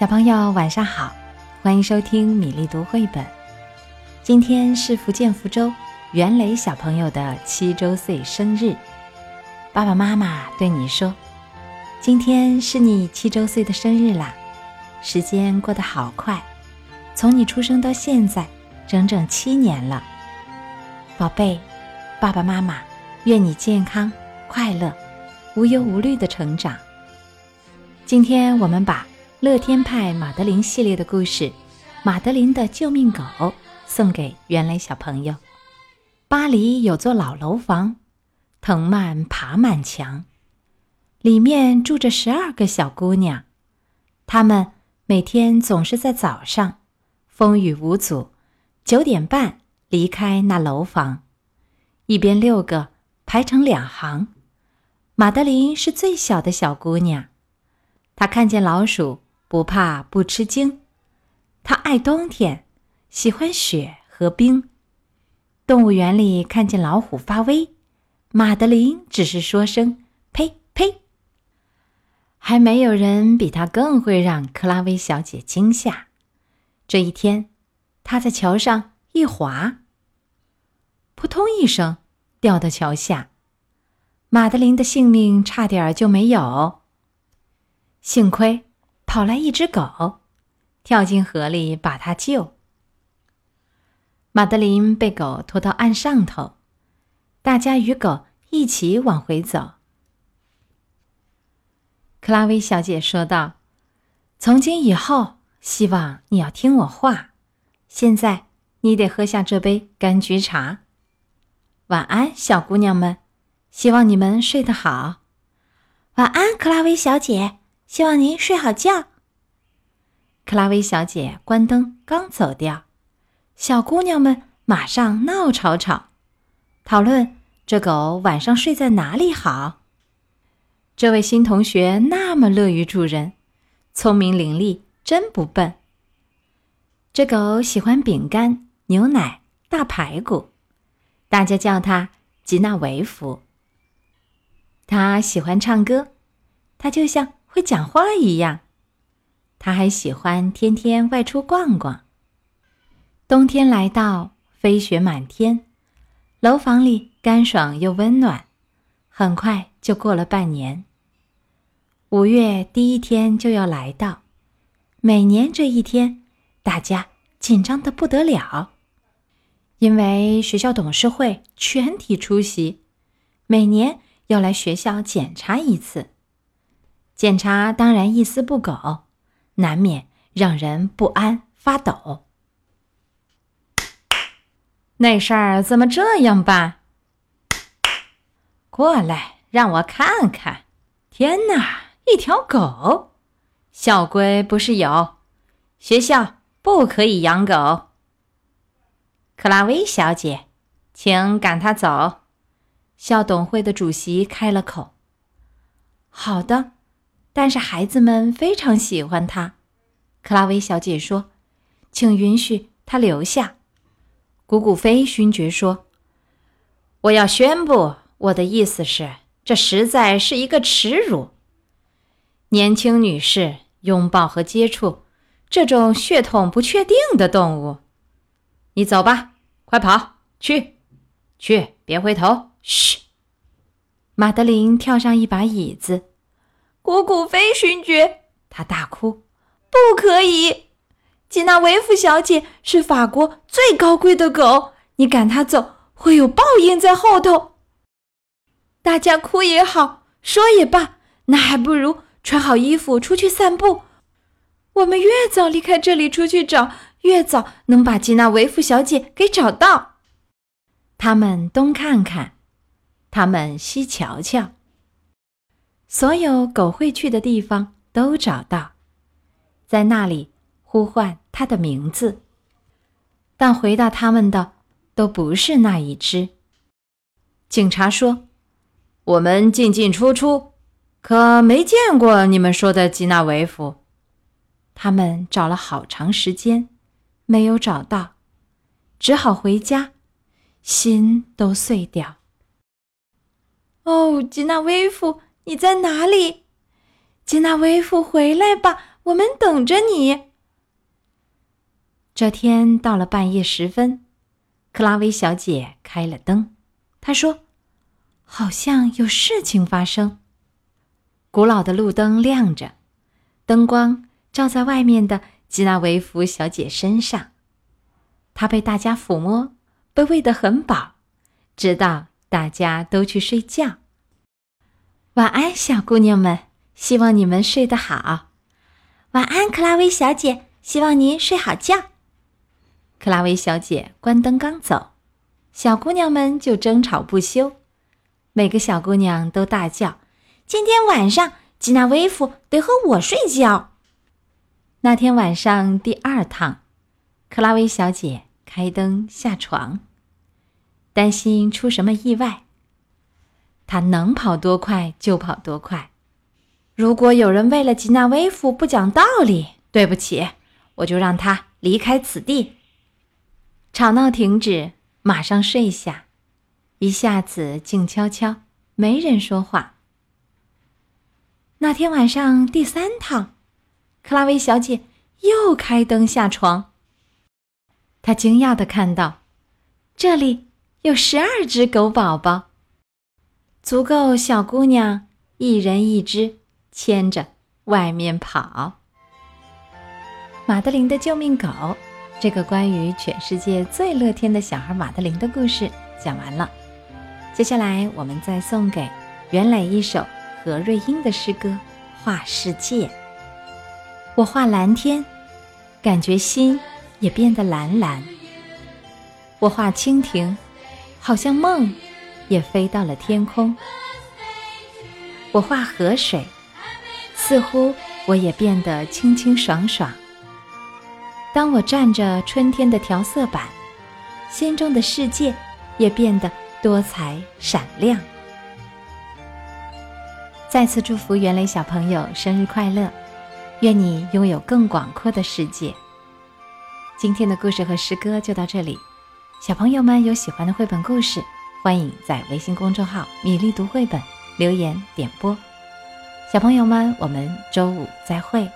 小朋友晚上好，欢迎收听米粒读绘本。今天是福建福州袁磊小朋友的七周岁生日，爸爸妈妈对你说：“今天是你七周岁的生日啦！”时间过得好快，从你出生到现在，整整七年了。宝贝，爸爸妈妈愿你健康、快乐、无忧无虑的成长。今天我们把乐天派马德琳系列的故事《马德琳的救命狗》送给原来小朋友。巴黎有座老楼房，藤蔓爬满墙，里面住着十二个小姑娘，她们每天总是在早上，风雨无阻，九点半离开那楼房，一边六个排成两行。马德琳是最小的小姑娘。她看见老鼠不怕不吃惊，他爱冬天，喜欢雪和冰。动物园里看见老虎发威，马德琳只是说声“呸呸”。还没有人比他更会让克拉薇小姐惊吓。这一天，她在桥上一滑，扑通一声掉到桥下，马德琳的性命差点就没有。幸亏跑来一只狗，跳进河里把它救。马德琳被狗拖到岸上头，大家与狗一起往回走。克拉薇小姐说道：“从今以后，希望你要听我话。现在你得喝下这杯柑橘茶。晚安，小姑娘们，希望你们睡得好。晚安，克拉薇小姐。”希望您睡好觉。克拉薇小姐关灯刚走掉，小姑娘们马上闹吵吵，讨论这狗晚上睡在哪里好。这位新同学那么乐于助人，聪明伶俐，真不笨。这狗喜欢饼干、牛奶、大排骨，大家叫它吉纳维夫。它喜欢唱歌，它就像。会讲话一样，他还喜欢天天外出逛逛。冬天来到，飞雪满天，楼房里干爽又温暖。很快就过了半年，五月第一天就要来到。每年这一天，大家紧张的不得了，因为学校董事会全体出席，每年要来学校检查一次。检查当然一丝不苟，难免让人不安发抖。那事儿怎么这样办？过来，让我看看。天哪，一条狗！校规不是有，学校不可以养狗。克拉薇小姐，请赶他走。校董会的主席开了口。好的。但是孩子们非常喜欢他，克拉薇小姐说：“请允许他留下。”古古飞勋爵说：“我要宣布，我的意思是，这实在是一个耻辱。年轻女士拥抱和接触这种血统不确定的动物。你走吧，快跑去，去，别回头。嘘。”马德琳跳上一把椅子。古古飞勋爵，他大哭：“不可以！吉娜维夫小姐是法国最高贵的狗，你赶它走会有报应在后头。”大家哭也好，说也罢，那还不如穿好衣服出去散步。我们越早离开这里出去找，越早能把吉娜维夫小姐给找到。他们东看看，他们西瞧瞧。所有狗会去的地方都找到，在那里呼唤它的名字，但回答他们的都不是那一只。警察说：“我们进进出出，可没见过你们说的吉纳维夫。”他们找了好长时间，没有找到，只好回家，心都碎掉。哦，吉纳维夫。你在哪里，吉娜维夫？回来吧，我们等着你。这天到了半夜时分，克拉薇小姐开了灯。她说：“好像有事情发生。”古老的路灯亮着，灯光照在外面的吉娜维夫小姐身上。她被大家抚摸，被喂得很饱，直到大家都去睡觉。晚安，小姑娘们，希望你们睡得好。晚安，克拉薇小姐，希望您睡好觉。克拉薇小姐关灯刚走，小姑娘们就争吵不休。每个小姑娘都大叫：“今天晚上，吉娜威夫得和我睡觉。”那天晚上第二趟，克拉薇小姐开灯下床，担心出什么意外。他能跑多快就跑多快。如果有人为了吉娜威夫不讲道理，对不起，我就让他离开此地。吵闹停止，马上睡下，一下子静悄悄，没人说话。那天晚上第三趟，克拉薇小姐又开灯下床。她惊讶的看到，这里有十二只狗宝宝，足够小姑娘一人一只。牵着外面跑，马德琳的救命狗。这个关于全世界最乐天的小孩马德琳的故事讲完了。接下来，我们再送给袁磊一首何瑞英的诗歌《画世界》。我画蓝天，感觉心也变得蓝蓝。我画蜻蜓，好像梦也飞到了天空。我画河水。似乎我也变得清清爽爽。当我站着春天的调色板，心中的世界也变得多彩闪亮。再次祝福袁磊小朋友生日快乐，愿你拥有更广阔的世界。今天的故事和诗歌就到这里，小朋友们有喜欢的绘本故事，欢迎在微信公众号“米粒读绘本”留言点播。小朋友们，我们周五再会。